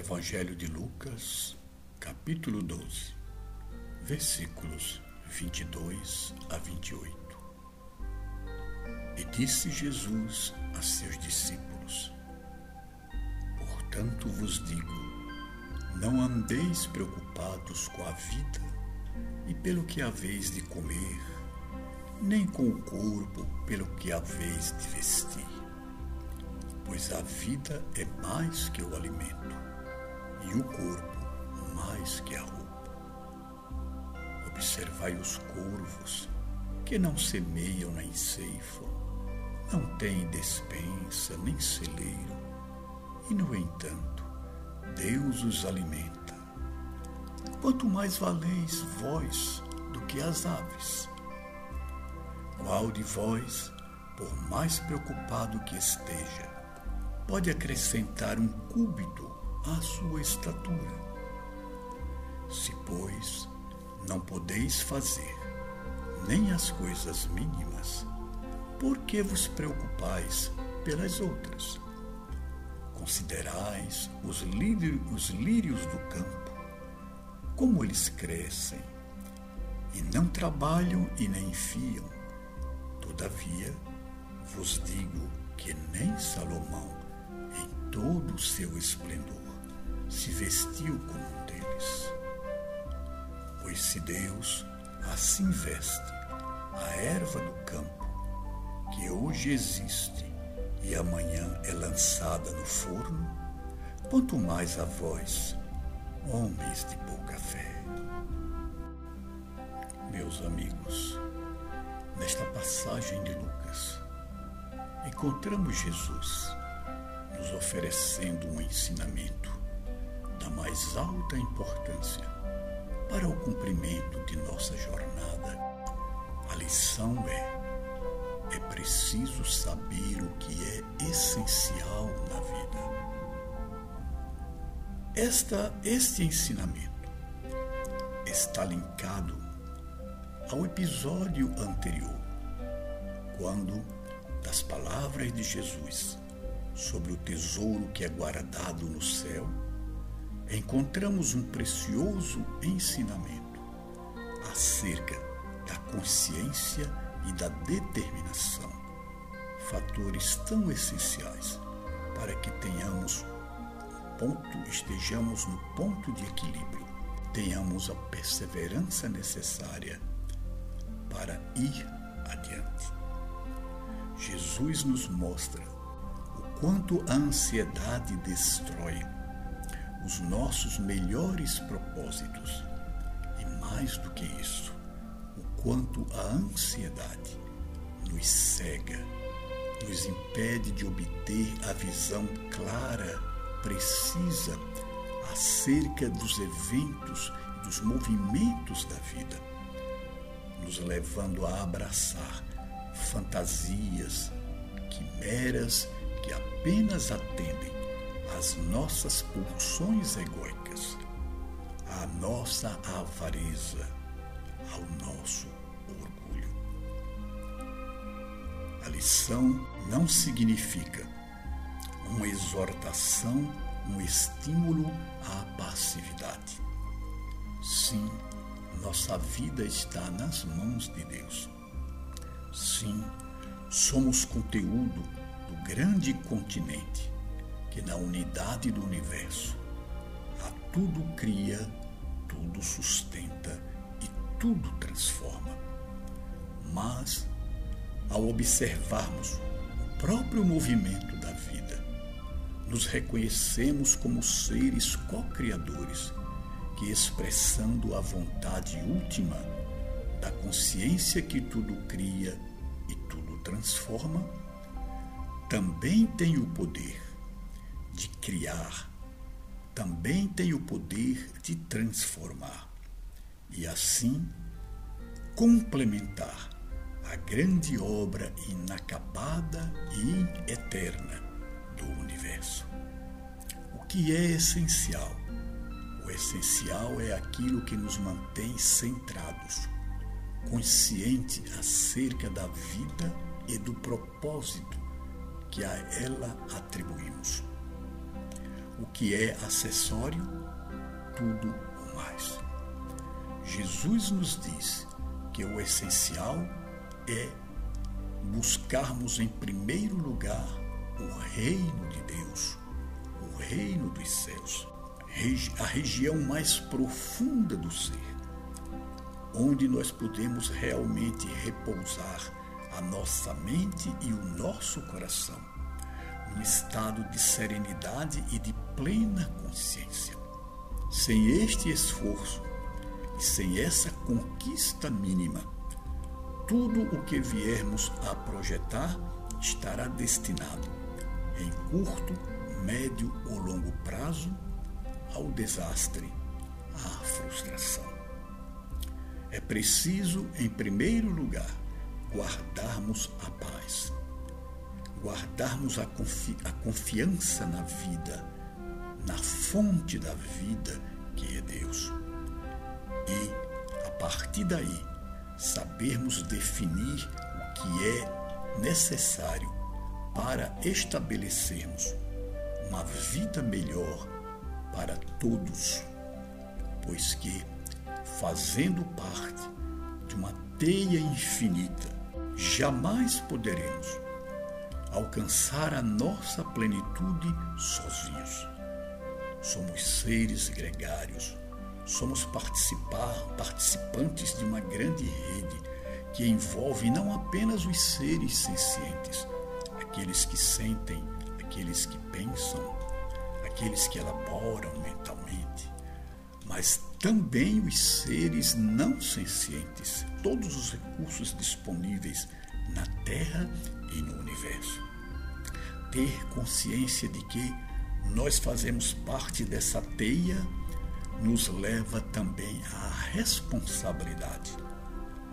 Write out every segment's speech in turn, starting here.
Evangelho de Lucas, capítulo 12, versículos 22 a 28. E disse Jesus a seus discípulos: Portanto vos digo, não andeis preocupados com a vida e pelo que haveis de comer, nem com o corpo pelo que haveis de vestir. Pois a vida é mais que o alimento, e o corpo mais que a roupa. Observai os corvos, que não semeiam nem ceifam, não têm despensa nem celeiro, e no entanto, Deus os alimenta. Quanto mais valeis vós do que as aves. Qual de vós, por mais preocupado que esteja, pode acrescentar um cúbito à sua estatura? Se, pois, não podeis fazer nem as coisas mínimas, por que vos preocupais pelas outras? Considerais os lírios, os lírios do campo, como eles crescem, e não trabalham e nem fiam. Todavia, vos digo que nem Salomão, em todo o seu esplendor, se vestiu como um deles. Pois se Deus assim veste a erva do campo, que hoje existe e amanhã é lançada no forno, quanto mais a vós, homens de pouca fé. Meus amigos, nesta passagem de Lucas, encontramos Jesus nos oferecendo um ensinamento mais alta importância para o cumprimento de nossa jornada. A lição é: é preciso saber o que é essencial na vida. Esta, este ensinamento está linkado ao episódio anterior, quando, das palavras de Jesus sobre o tesouro que é guardado no céu, encontramos um precioso ensinamento acerca da consciência e da determinação, fatores tão essenciais para que tenhamos ponto, estejamos no ponto de equilíbrio, tenhamos a perseverança necessária para ir adiante. Jesus nos mostra o quanto a ansiedade destrói os nossos melhores propósitos. E, mais do que isso, o quanto a ansiedade nos cega, nos impede de obter a visão clara, precisa, acerca dos eventos e dos movimentos da vida nos levando a abraçar fantasias quimeras que apenas atendem às nossas pulsões egóicas, à nossa avareza, ao nosso orgulho. A lição não significa uma exortação, um estímulo à passividade. Sim, nossa vida está nas mãos de Deus. Sim, somos conteúdo do grande continente que, na unidade do universo, a tudo cria, tudo sustenta e tudo transforma. Mas, ao observarmos o próprio movimento da vida, nos reconhecemos como seres co-criadores que, expressando a vontade última da consciência que tudo cria e tudo transforma, também tem o poder de criar, também tem o poder de transformar e assim complementar a grande obra inacabada e eterna do universo. O que é essencial o essencial é aquilo que nos mantém centrados, consciente acerca da vida e do propósito que a ela atribuímos. O que é acessório, tudo o mais. Jesus nos diz que o essencial é buscarmos em primeiro lugar o reino de Deus, o reino dos céus, a região mais profunda do ser, onde nós podemos realmente repousar a nossa mente e o nosso coração, num estado de serenidade e de plena consciência. Sem este esforço e sem essa conquista mínima, tudo o que viermos a projetar estará destinado, em curto, médio ou longo prazo, ao desastre, à frustração. É preciso, em primeiro lugar, guardarmos a paz, guardarmos a, confi a confiança na vida, na fonte da vida que é Deus. E, a partir daí, sabermos definir o que é necessário para estabelecermos uma vida melhor para todos, pois que, fazendo parte de uma teia infinita, jamais poderemos alcançar a nossa plenitude sozinhos. Somos seres gregários somos participar, participantes de uma grande rede que envolve não apenas os seres sencientes, aqueles que sentem, aqueles que pensam, aqueles que elaboram mentalmente, mas também os seres não sencientes, todos os recursos disponíveis na Terra e no universo. Ter consciência de que nós fazemos parte dessa teia nos leva também à responsabilidade.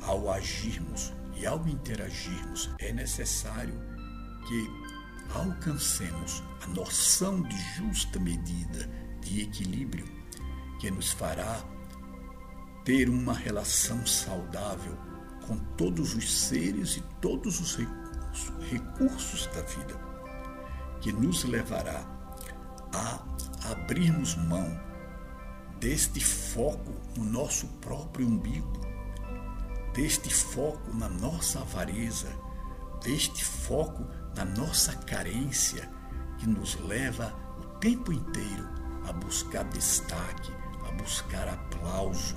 Ao agirmos e ao interagirmos, é necessário que alcancemos a noção de justa medida, de equilíbrio, que nos fará ter uma relação saudável com todos os seres e todos os recursos, recursos da vida, que nos levará a abrirmos mão deste foco no nosso próprio umbigo, deste foco na nossa avareza, deste foco na nossa carência que nos leva o tempo inteiro a buscar destaque, a buscar aplauso,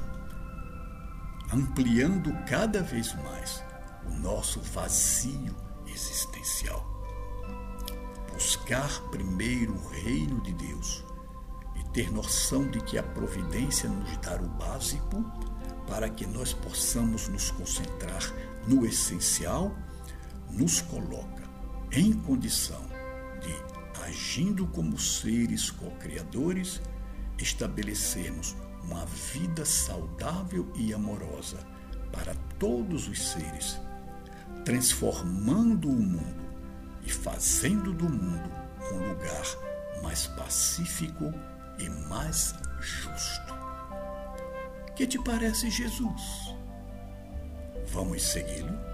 ampliando cada vez mais o nosso vazio existencial. Buscar primeiro o reino de Deus ter noção de que a providência nos dá o básico para que nós possamos nos concentrar no essencial, nos coloca em condição de, agindo como seres co-criadores, estabelecermos uma vida saudável e amorosa para todos os seres, transformando o mundo e fazendo do mundo um lugar mais pacífico e mais justo. Que te parece Jesus? Vamos segui-lo?